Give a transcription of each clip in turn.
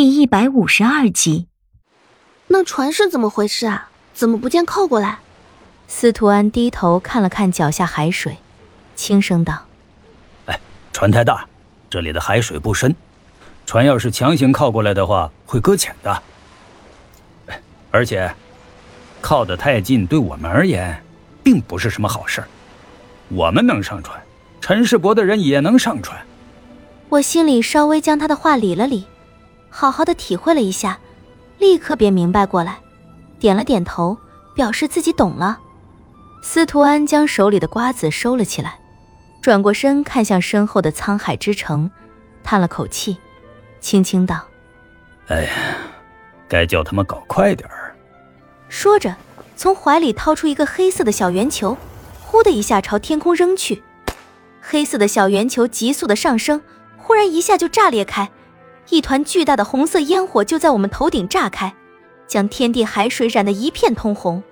第一百五十二集，那船是怎么回事啊？怎么不见靠过来？司徒安低头看了看脚下海水，轻声道：“哎，船太大，这里的海水不深，船要是强行靠过来的话，会搁浅的。而且，靠得太近，对我们而言，并不是什么好事。我们能上船，陈世伯的人也能上船。”我心里稍微将他的话理了理。好好的体会了一下，立刻便明白过来，点了点头，表示自己懂了。司徒安将手里的瓜子收了起来，转过身看向身后的沧海之城，叹了口气，轻轻道：“哎呀，该叫他们搞快点儿。”说着，从怀里掏出一个黑色的小圆球，呼的一下朝天空扔去。黑色的小圆球急速的上升，忽然一下就炸裂开。一团巨大的红色烟火就在我们头顶炸开，将天地海水染得一片通红。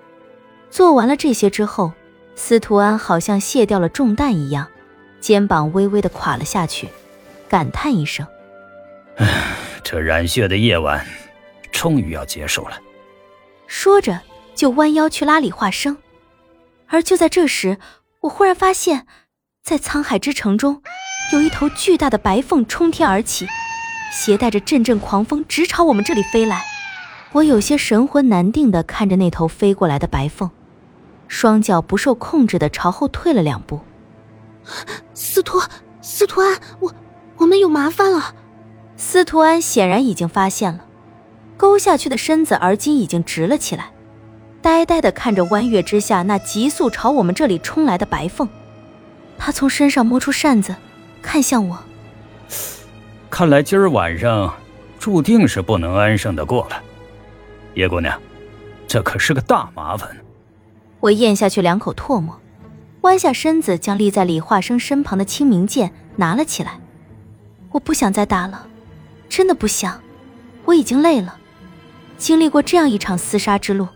做完了这些之后，司徒安好像卸掉了重担一样，肩膀微微的垮了下去，感叹一声：“唉，这染血的夜晚，终于要结束了。”说着就弯腰去拉李化生。而就在这时，我忽然发现，在沧海之城中，有一头巨大的白凤冲天而起。携带着阵阵狂风，直朝我们这里飞来。我有些神魂难定地看着那头飞过来的白凤，双脚不受控制地朝后退了两步。司徒，司徒安，我我们有麻烦了。司徒安显然已经发现了，勾下去的身子而今已经直了起来，呆呆地看着弯月之下那急速朝我们这里冲来的白凤。他从身上摸出扇子，看向我。看来今儿晚上注定是不能安生的过了，叶姑娘，这可是个大麻烦。我咽下去两口唾沫，弯下身子将立在李化生身旁的清明剑拿了起来。我不想再打了，真的不想。我已经累了，经历过这样一场厮杀之路，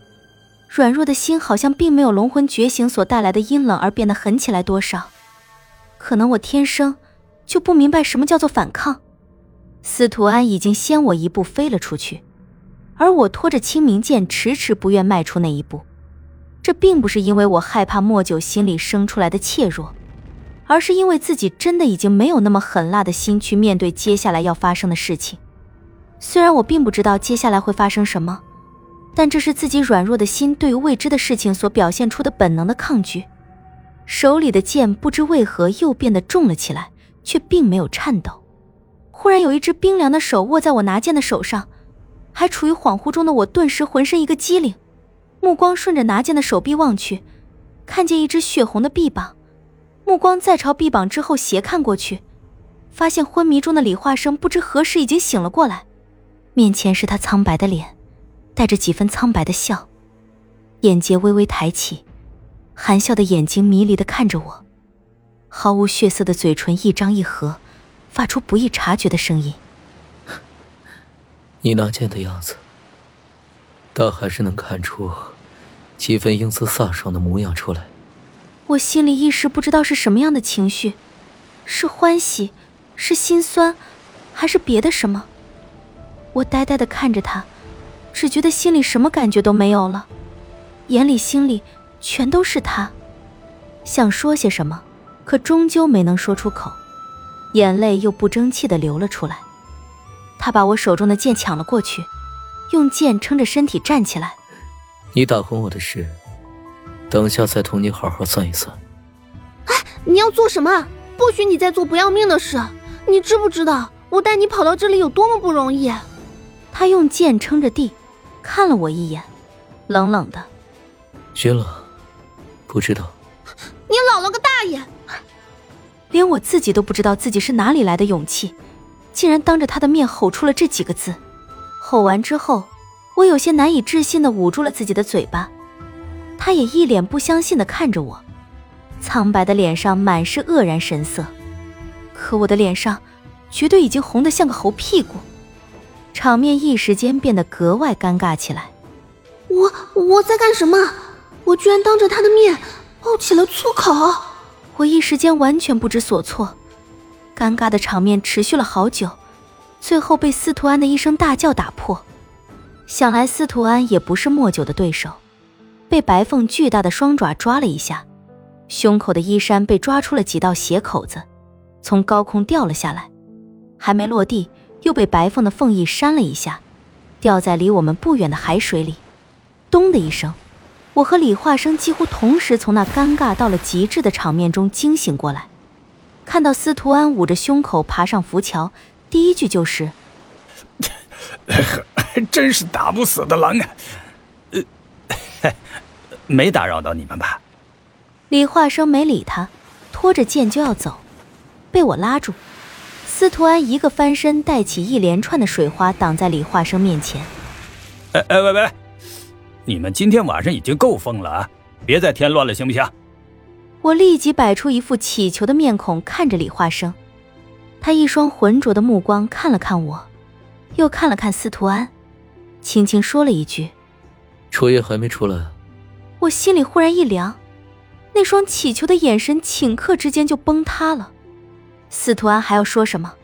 软弱的心好像并没有龙魂觉醒所带来的阴冷而变得狠起来多少。可能我天生就不明白什么叫做反抗。司徒安已经先我一步飞了出去，而我拖着清明剑迟迟不愿迈出那一步。这并不是因为我害怕莫九心里生出来的怯弱，而是因为自己真的已经没有那么狠辣的心去面对接下来要发生的事情。虽然我并不知道接下来会发生什么，但这是自己软弱的心对于未知的事情所表现出的本能的抗拒。手里的剑不知为何又变得重了起来，却并没有颤抖。忽然有一只冰凉的手握在我拿剑的手上，还处于恍惚中的我顿时浑身一个机灵，目光顺着拿剑的手臂望去，看见一只血红的臂膀，目光再朝臂膀之后斜看过去，发现昏迷中的李化生不知何时已经醒了过来，面前是他苍白的脸，带着几分苍白的笑，眼睫微微抬起，含笑的眼睛迷离的看着我，毫无血色的嘴唇一张一合。发出不易察觉的声音。你拿剑的样子，倒还是能看出几分英姿飒爽的模样出来。我心里一时不知道是什么样的情绪，是欢喜，是心酸，还是别的什么。我呆呆的看着他，只觉得心里什么感觉都没有了，眼里心里全都是他。想说些什么，可终究没能说出口。眼泪又不争气的流了出来，他把我手中的剑抢了过去，用剑撑着身体站起来。你打昏我的事，等下再同你好好算一算。哎，你要做什么？不许你再做不要命的事！你知不知道我带你跑到这里有多么不容易？他用剑撑着地，看了我一眼，冷冷的：“薛了，不知道。”你老了个大爷！连我自己都不知道自己是哪里来的勇气，竟然当着他的面吼出了这几个字。吼完之后，我有些难以置信的捂住了自己的嘴巴。他也一脸不相信的看着我，苍白的脸上满是愕然神色。可我的脸上，绝对已经红得像个猴屁股。场面一时间变得格外尴尬起来。我我在干什么？我居然当着他的面爆起了粗口！我一时间完全不知所措，尴尬的场面持续了好久，最后被司徒安的一声大叫打破。想来司徒安也不是莫九的对手，被白凤巨大的双爪抓了一下，胸口的衣衫被抓出了几道血口子，从高空掉了下来，还没落地又被白凤的凤翼扇了一下，掉在离我们不远的海水里。咚的一声，我和李化生几乎同时从那尴尬到了极致的场面中惊醒过来，看到司徒安捂着胸口爬上浮桥，第一句就是。真是打不死的狼啊！呃，没打扰到你们吧？李化生没理他，拖着剑就要走，被我拉住。司徒安一个翻身，带起一连串的水花，挡在李化生面前。哎哎喂喂，你们今天晚上已经够疯了啊！别再添乱了，行不行？我立即摆出一副乞求的面孔，看着李化生。他一双浑浊的目光看了看我，又看了看司徒安。轻轻说了一句：“楚夜还没出来。”我心里忽然一凉，那双乞求的眼神顷刻之间就崩塌了。司徒安还要说什么？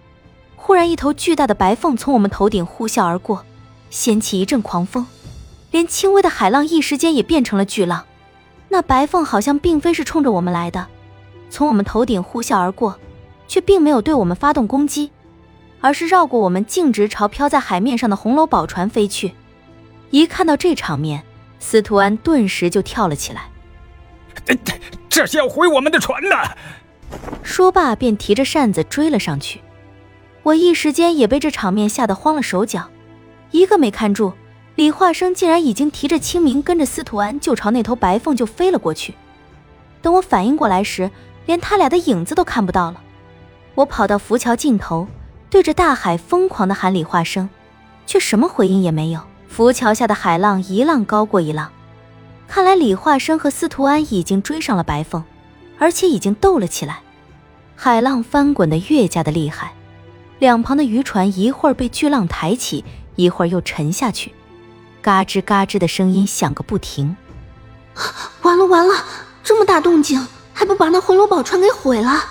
忽然，一头巨大的白凤从我们头顶呼啸而过，掀起一阵狂风，连轻微的海浪一时间也变成了巨浪。那白凤好像并非是冲着我们来的，从我们头顶呼啸而过，却并没有对我们发动攻击。而是绕过我们，径直朝飘在海面上的红楼宝船飞去。一看到这场面，司徒安顿时就跳了起来。这是要毁我们的船呢！说罢，便提着扇子追了上去。我一时间也被这场面吓得慌了手脚，一个没看住，李化生竟然已经提着清明，跟着司徒安就朝那头白凤就飞了过去。等我反应过来时，连他俩的影子都看不到了。我跑到浮桥尽头。对着大海疯狂的喊李化生，却什么回应也没有。浮桥下的海浪一浪高过一浪，看来李化生和司徒安已经追上了白凤，而且已经斗了起来。海浪翻滚的越加的厉害，两旁的渔船一会儿被巨浪抬起，一会儿又沉下去，嘎吱嘎吱的声音响个不停。完了完了，这么大动静，还不把那红楼宝船给毁了？